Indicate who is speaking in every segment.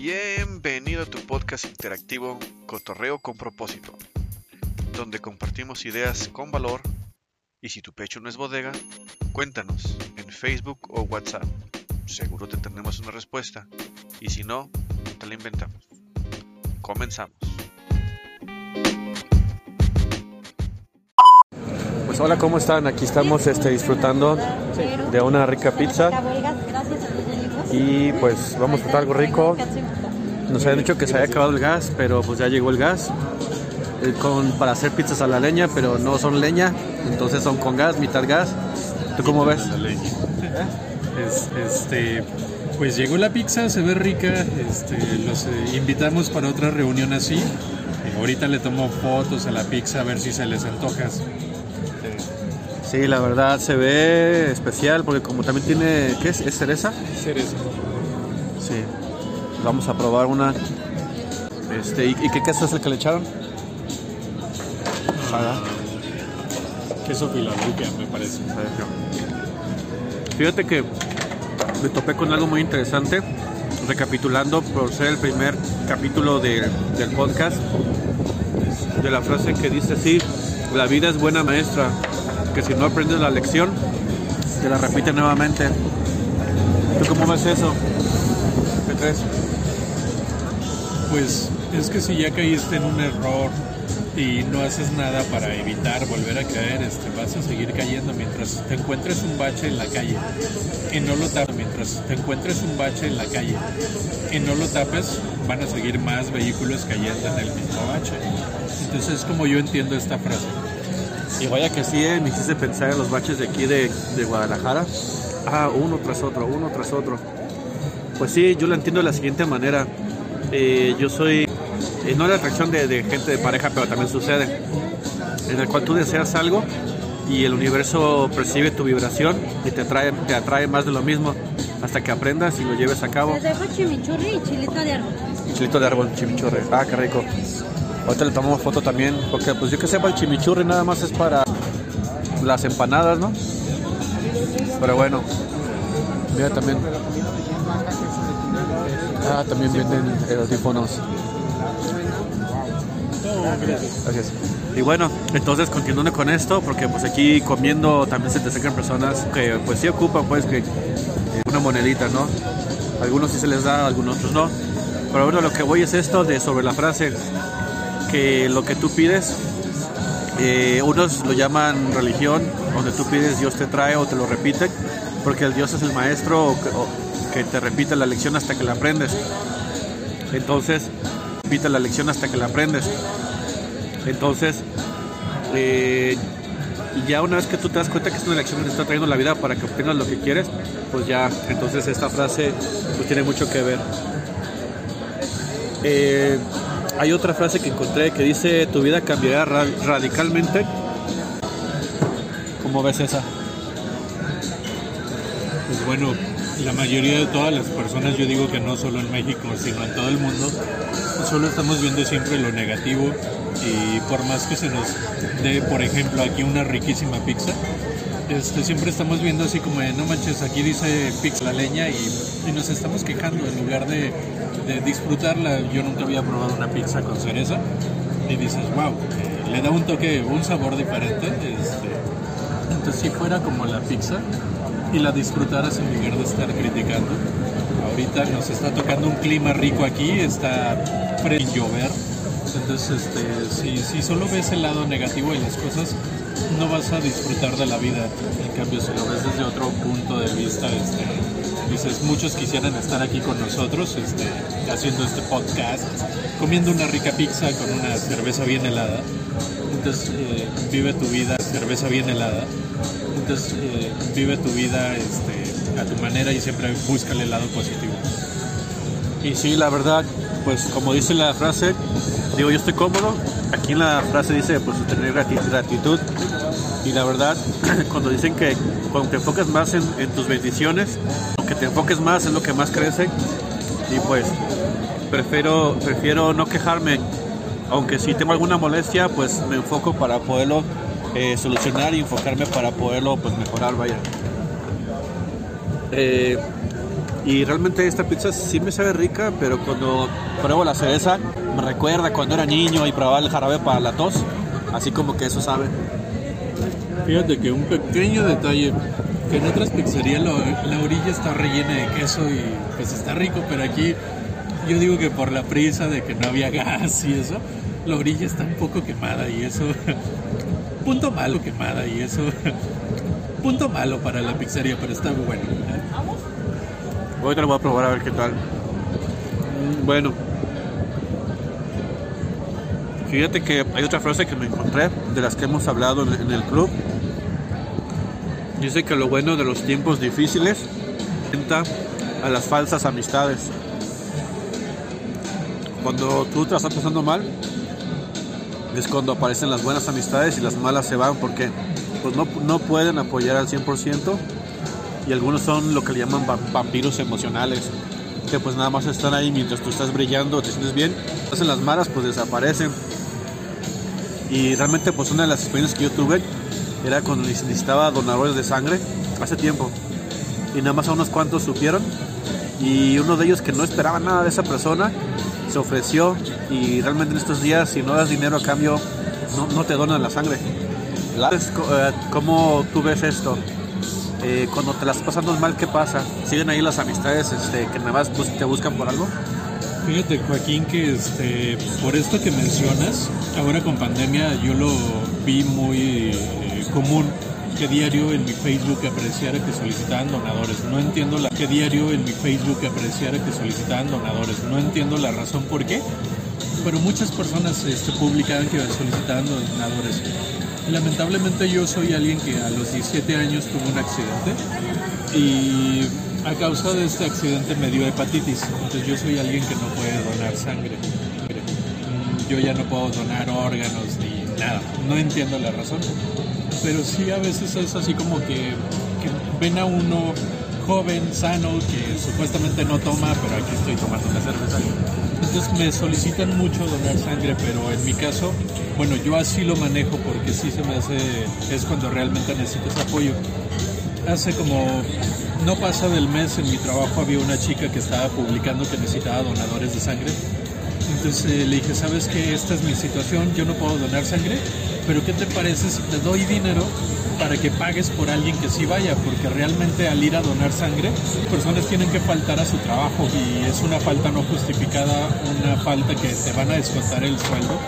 Speaker 1: Bienvenido a tu podcast interactivo Cotorreo con propósito, donde compartimos ideas con valor y si tu pecho no es bodega, cuéntanos en Facebook o WhatsApp. Seguro te tendremos una respuesta y si no, te la inventamos. Comenzamos. Pues hola, ¿cómo están? Aquí estamos este, disfrutando de una rica pizza y pues vamos a disfrutar algo rico. Nos habían dicho que se había acabado el gas, pero pues ya llegó el gas. eh, Con, para hacer pizzas a la leña, pero no son leña, entonces son con gas, mitad gas. ¿Tú cómo ves?
Speaker 2: Es- este, pues llegó la pizza, se ve rica. Este, los eh, invitamos para otra reunión así. Eh, ahorita le tomo fotos a la pizza a ver si se les antoja.
Speaker 1: Sí, la verdad se ve especial porque como también tiene, ¿qué es? ¿Es cereza?
Speaker 2: Cereza.
Speaker 1: Sí. Vamos a probar una. Este, ¿y, y qué queso es el que le echaron? Ajá.
Speaker 2: Queso Filadelfia, me parece.
Speaker 1: Fíjate que me topé con algo muy interesante, recapitulando por ser el primer capítulo de- del podcast, de la frase que dice así, la vida es buena maestra, que si no aprendes la lección, te la repite nuevamente. ¿Tú cómo ves eso? ¿Qué crees?
Speaker 2: Pues es que si ya caíste en un error y no haces nada para evitar volver a caer, este, vas a seguir cayendo mientras te encuentres un bache en la calle y no lo tapes. Mientras te encuentres un bache en la calle y no lo tapes, van a seguir más vehículos cayendo en el mismo bache. Entonces es como yo entiendo esta frase.
Speaker 1: Y vaya que sí, eh, me hiciste pensar en los baches de aquí de, de Guadalajara. Ah, uno tras otro, uno tras otro. Pues sí, yo lo entiendo de la siguiente manera. Eh, yo soy, eh, no la atracción de, de gente de pareja, pero también sucede. En el cual tú deseas algo y el universo percibe tu vibración y te atrae, te atrae más de lo mismo hasta que aprendas y lo lleves a cabo.
Speaker 3: Les dejo chimichurri y chilito de árbol.
Speaker 1: Chilito de árbol, chimichurri. Ah, qué rico. Ahorita le tomamos foto también, porque pues yo que sepa el chimichurri nada más es para las empanadas, ¿no? Pero bueno, mira también. Ah, también venden audífonos. Gracias. Y bueno, entonces continuando con esto, porque pues aquí comiendo también se te acercan personas que pues sí ocupan pues que eh, una monedita, ¿no? Algunos sí se les da, algunos otros no. Pero bueno, lo que voy es esto de sobre la frase que lo que tú pides, eh, unos lo llaman religión, donde tú pides Dios te trae o te lo repite, porque el Dios es el maestro o que, te repite la lección hasta que la aprendes. Entonces, repite la lección hasta que la aprendes. Entonces, eh, ya una vez que tú te das cuenta que es una lección que te está trayendo la vida para que obtengas lo que quieres, pues ya, entonces esta frase pues tiene mucho que ver. Eh, hay otra frase que encontré que dice tu vida cambiará ra- radicalmente. ¿Cómo ves esa?
Speaker 2: Pues bueno, la mayoría de todas las personas, yo digo que no solo en México, sino en todo el mundo, solo estamos viendo siempre lo negativo y por más que se nos dé, por ejemplo, aquí una riquísima pizza, este, siempre estamos viendo así como no manches, aquí dice pizza la leña y nos estamos quejando en lugar de, de disfrutarla. Yo nunca había probado una pizza con cereza y dices, wow, eh, le da un toque, un sabor diferente. Este, entonces si fuera como la pizza y la disfrutaras en lugar de estar criticando. Ahorita nos está tocando un clima rico aquí, está pre llover. Entonces, este, si, si solo ves el lado negativo de las cosas, no vas a disfrutar de la vida. En cambio, si lo ves desde otro punto de vista, este, dices, muchos quisieran estar aquí con nosotros, este, haciendo este podcast, comiendo una rica pizza con una cerveza bien helada. Entonces, eh, vive tu vida, cerveza bien helada. Entonces, eh, vive tu vida este, a tu manera y siempre búscale el lado positivo.
Speaker 1: Y sí, la verdad, pues como dice la frase, digo yo estoy cómodo. Aquí en la frase dice pues tener grati- gratitud. Y la verdad, cuando dicen que cuando te enfocas más en, en tus bendiciones, que te enfoques más es lo que más crece. Y pues prefiero, prefiero no quejarme. Aunque si tengo alguna molestia, pues me enfoco para poderlo eh, solucionar y enfocarme para poderlo pues mejorar, vaya. Eh, Y realmente esta pizza sí me sabe rica, pero cuando pruebo la cereza me recuerda cuando era niño y probaba el jarabe para la tos. Así como que eso sabe.
Speaker 2: Fíjate que un pequeño detalle, que en otras pizzerías la, la orilla está rellena de queso y pues está rico, pero aquí yo digo que por la prisa de que no había gas y eso, la orilla está un poco quemada y eso, punto malo quemada y eso, punto malo para la pizzería, pero está bueno.
Speaker 1: Lo voy a probar a ver qué tal. Bueno. Fíjate que hay otra frase que me encontré de las que hemos hablado en el club. Dice que lo bueno de los tiempos difíciles enfrenta a las falsas amistades. Cuando tú te la estás pasando mal, es cuando aparecen las buenas amistades y las malas se van porque pues no, no pueden apoyar al 100% y algunos son lo que le llaman va- vampiros emocionales que pues nada más están ahí mientras tú estás brillando, te sientes bien, hacen las malas pues desaparecen y realmente pues una de las experiencias que yo tuve era cuando necesitaba donadores de sangre hace tiempo y nada más a unos cuantos supieron y uno de ellos que no esperaba nada de esa persona se ofreció y realmente en estos días si no das dinero a cambio no, no te donan la sangre. Eh, ¿Cómo tú ves esto? Eh, cuando te las pasando mal, ¿qué pasa? ¿Siguen ahí las amistades este, que nada más te buscan por algo?
Speaker 2: Fíjate, Joaquín, que este, por esto que mencionas, ahora con pandemia yo lo vi muy común que diario en mi Facebook apareciera que solicitaban donadores. No entiendo la que diario en mi Facebook apareciera que solicitaban donadores. No entiendo la razón por qué, pero muchas personas este, publicaban que solicitaban donadores. Lamentablemente yo soy alguien que a los 17 años tuvo un accidente y a causa de este accidente me dio hepatitis. Entonces yo soy alguien que no puede donar sangre. Yo ya no puedo donar órganos ni nada. No entiendo la razón. Pero sí a veces es así como que, que ven a uno joven, sano, que supuestamente no toma, pero aquí estoy tomando una cerveza. Entonces me solicitan mucho donar sangre, pero en mi caso, bueno, yo así lo manejo porque sí se me hace, es cuando realmente necesitas apoyo. Hace como, no pasa del mes en mi trabajo había una chica que estaba publicando que necesitaba donadores de sangre. Entonces eh, le dije, ¿sabes qué? Esta es mi situación, yo no puedo donar sangre, pero ¿qué te parece si te doy dinero para que pagues por alguien que sí vaya? Porque realmente al ir a donar sangre, personas tienen que faltar a su trabajo y es una falta no justificada, una falta que te van a descontar el sueldo.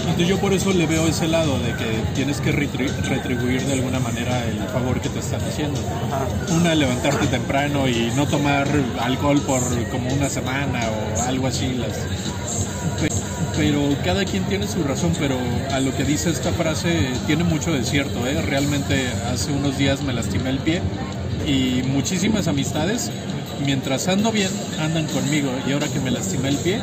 Speaker 2: Entonces yo por eso le veo ese lado de que tienes que retri- retribuir de alguna manera el favor que te están haciendo. Una, levantarte temprano y no tomar alcohol por como una semana o algo así. Las, pero cada quien tiene su razón, pero a lo que dice esta frase tiene mucho de cierto, ¿eh? Realmente hace unos días me lastimé el pie y muchísimas amistades, mientras ando bien, andan conmigo y ahora que me lastimé el pie,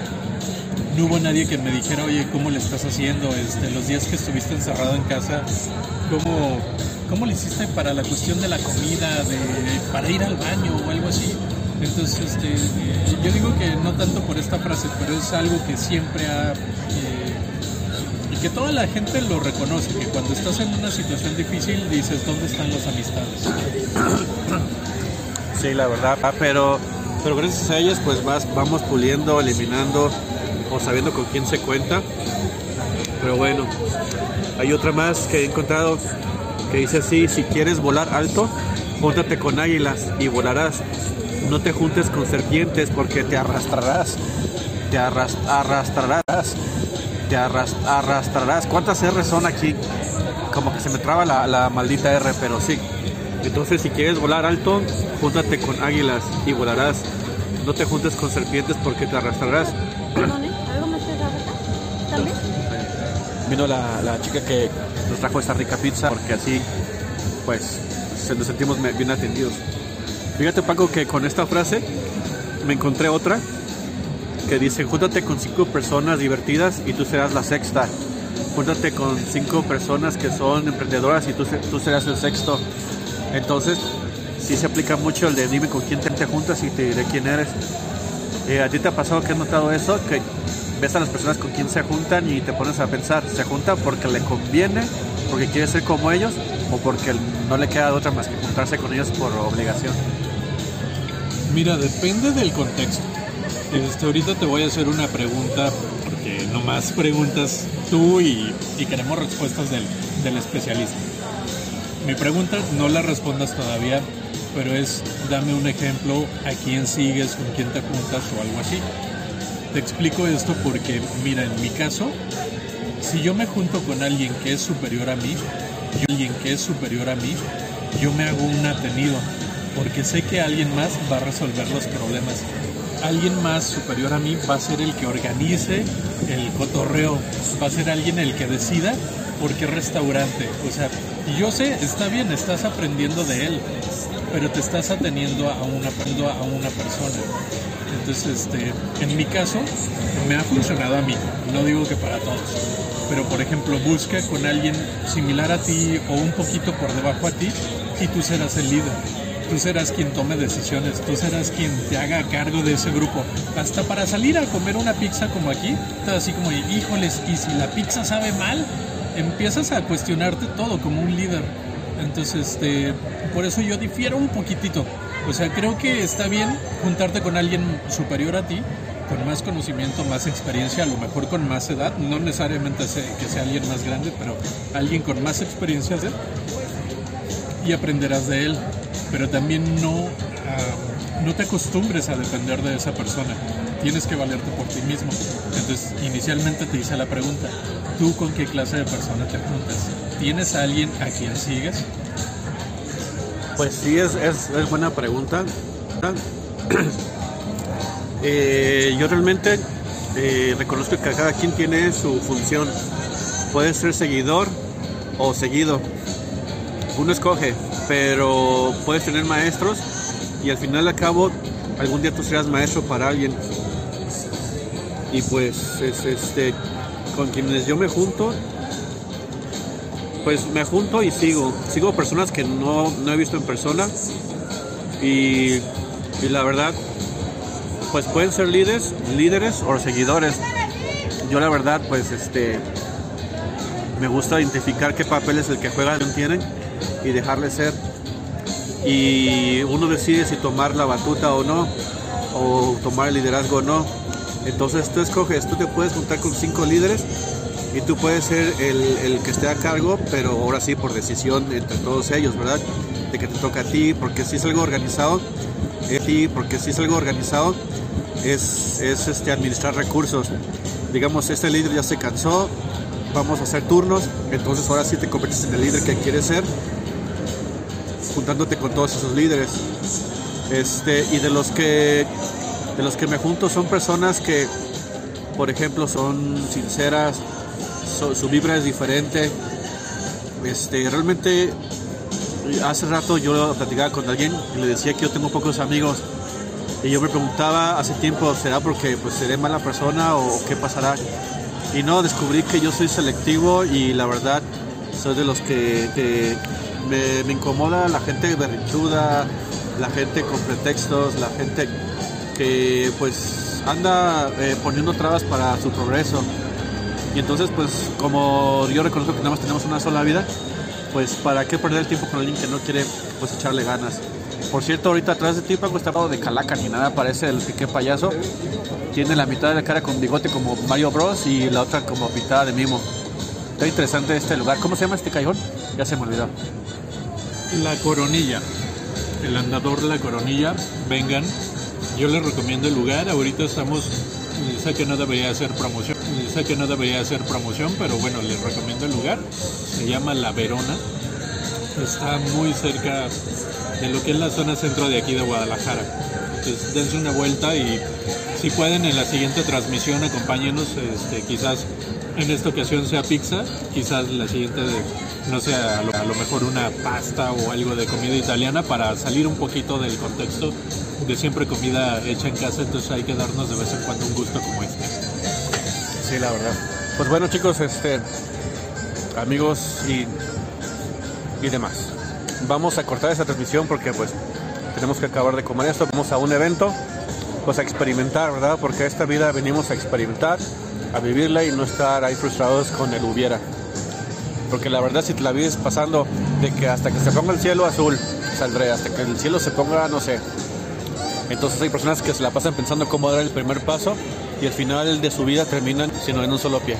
Speaker 2: no hubo nadie que me dijera, oye, ¿cómo le estás haciendo? Este, los días que estuviste encerrado en casa, ¿cómo, ¿cómo le hiciste para la cuestión de la comida, de, para ir al baño o algo así? Entonces, este, eh, yo digo que no tanto por esta frase, pero es algo que siempre ha... eh, y que toda la gente lo reconoce, que cuando estás en una situación difícil dices, ¿dónde están las amistades?
Speaker 1: Sí, la verdad, pero, pero gracias a ellas pues vas, vamos puliendo, eliminando o sabiendo con quién se cuenta. Pero bueno, hay otra más que he encontrado que dice así, si quieres volar alto, júntate con águilas y volarás. No te juntes con serpientes porque te arrastrarás. Te arras- arrastrarás. Te arras- arrastrarás. ¿Cuántas R son aquí? Como que se me traba la, la maldita R, pero sí. Entonces, si quieres volar alto, júntate con águilas y volarás. No te juntes con serpientes porque te arrastrarás.
Speaker 3: ¿eh? ¿Algo más de Rafa? ¿También?
Speaker 1: Vino la, la chica que nos trajo esta rica pizza porque así, pues, se nos sentimos bien atendidos. Fíjate, Paco, que con esta frase me encontré otra que dice: Júntate con cinco personas divertidas y tú serás la sexta. Júntate con cinco personas que son emprendedoras y tú, tú serás el sexto. Entonces, sí se aplica mucho el de dime con quién te, juntas y te diré quién eres. Eh, ¿A ti te ha pasado que has notado eso? Que ves a las personas con quien se juntan y te pones a pensar, ¿se juntan porque le conviene, porque quiere ser como ellos o porque no le queda otra más que juntarse con ellos por obligación?
Speaker 2: Mira, depende del contexto. Este, ahorita te voy a hacer una pregunta, porque nomás preguntas tú y, y queremos respuestas del, del especialista. Mi pregunta no la respondas todavía, pero es dame un ejemplo a quién sigues, con quién te juntas o algo así. Te explico esto porque, mira, en mi caso, si yo me junto con alguien que es superior a mí, alguien que es superior a mí, yo me hago un atenido, porque sé que alguien más va a resolver los problemas. Alguien más superior a mí va a ser el que organice el cotorreo, va a ser alguien el que decida por qué restaurante. O sea, y yo sé, está bien, estás aprendiendo de él, pero te estás ateniendo a una, a una persona. Entonces, este, en mi caso, me ha funcionado a mí, no digo que para todos, pero por ejemplo, busca con alguien similar a ti o un poquito por debajo a ti y tú serás el líder. Tú serás quien tome decisiones, tú serás quien te haga cargo de ese grupo. Hasta para salir a comer una pizza como aquí, estás así como, híjoles, y si la pizza sabe mal, empiezas a cuestionarte todo como un líder. Entonces, este, por eso yo difiero un poquitito. O sea, creo que está bien juntarte con alguien superior a ti, con más conocimiento, más experiencia, a lo mejor con más edad, no necesariamente que sea alguien más grande, pero alguien con más experiencia y aprenderás de él. Pero también no, ah, no te acostumbres a depender de esa persona. Tienes que valerte por ti mismo. Entonces, inicialmente te hice la pregunta, ¿tú con qué clase de persona te juntas? ¿Tienes a alguien a quien sigues?
Speaker 1: Pues sí, es, es, es buena pregunta. Eh, yo realmente eh, reconozco que cada quien tiene su función. Puede ser seguidor o seguido. Uno escoge, pero puedes tener maestros y al final de cabo algún día tú serás maestro para alguien. Y pues es, este con quienes yo me junto, pues me junto y sigo. Sigo personas que no, no he visto en persona. Y, y, la verdad, pues pueden ser líderes, líderes o seguidores. Yo la verdad, pues este, me gusta identificar qué papel es el que juegan tienen y dejarle ser. Y uno decide si tomar la batuta o no, o tomar el liderazgo o no. Entonces tú escoges, tú te puedes juntar con cinco líderes y tú puedes ser el, el, que esté a cargo, pero ahora sí por decisión entre todos ellos, ¿verdad? De que te toca a ti, porque si es algo organizado, es ti, porque si es algo organizado, es, es este, administrar recursos. Digamos, este líder ya se cansó, vamos a hacer turnos, entonces ahora sí te conviertes en el líder que quieres ser, juntándote con todos esos líderes. Este, y de los que de los que me junto son personas que, por ejemplo, son sinceras, su vibra es diferente. Este, realmente hace rato yo platicaba con alguien y le decía que yo tengo pocos amigos y yo me preguntaba hace tiempo, ¿será porque pues seré mala persona o qué pasará? Y no, descubrí que yo soy selectivo y la verdad soy de los que, me, incomoda la gente berrinchuda, la gente con pretextos, la gente que pues anda eh, poniendo trabas para su progreso. Y entonces, pues, como yo reconozco que nada más tenemos una sola vida, pues, ¿para qué perder el tiempo con alguien que no quiere, pues, echarle ganas? Por cierto, ahorita atrás de ti, Paco, está de calaca ni nada, parece el piqué payaso. Tiene la mitad de la cara con bigote como Mario Bros. y la otra como pintada de mimo. Está interesante este lugar. ¿Cómo se llama este callejón? Ya se me olvidó.
Speaker 2: La Coronilla. El andador la Coronilla. Vengan. Yo les recomiendo el lugar. Ahorita estamos sé que no debería hacer promoción, sé que no debería hacer promoción, pero bueno, les recomiendo el lugar. Se llama La Verona. Está muy cerca de lo que es la zona centro de aquí de Guadalajara. Entonces dense una vuelta y si pueden en la siguiente transmisión acompáñenos, este, quizás en esta ocasión sea pizza, quizás la siguiente no sea a lo, a lo, mejor una pasta o algo de comida italiana para salir un poquito del contexto de siempre comida hecha en casa, entonces hay que darnos de vez en cuando un gusto como este.
Speaker 1: Sí, la verdad. Pues bueno chicos, este amigos y, y demás. Vamos a cortar esta transmisión porque pues tenemos que acabar de comer esto. Vamos a un evento, pues a experimentar, ¿verdad? Porque esta vida venimos a experimentar, a vivirla y no estar ahí frustrados con el hubiera. Porque la verdad si te la vives pasando de que hasta que se ponga el cielo azul, saldré, hasta que el cielo se ponga, no sé, Entonces hay personas que se la pasan pensando cómo dar el primer paso y al final de su vida terminan sino en un solo pie.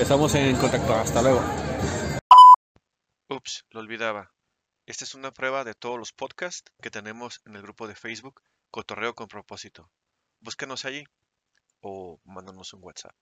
Speaker 1: Estamos en contacto. Hasta luego.
Speaker 4: Ups, lo olvidaba. Esta es una prueba de todos los podcasts que tenemos en el grupo de Facebook Cotorreo con propósito. Búscanos allí o mándanos un WhatsApp.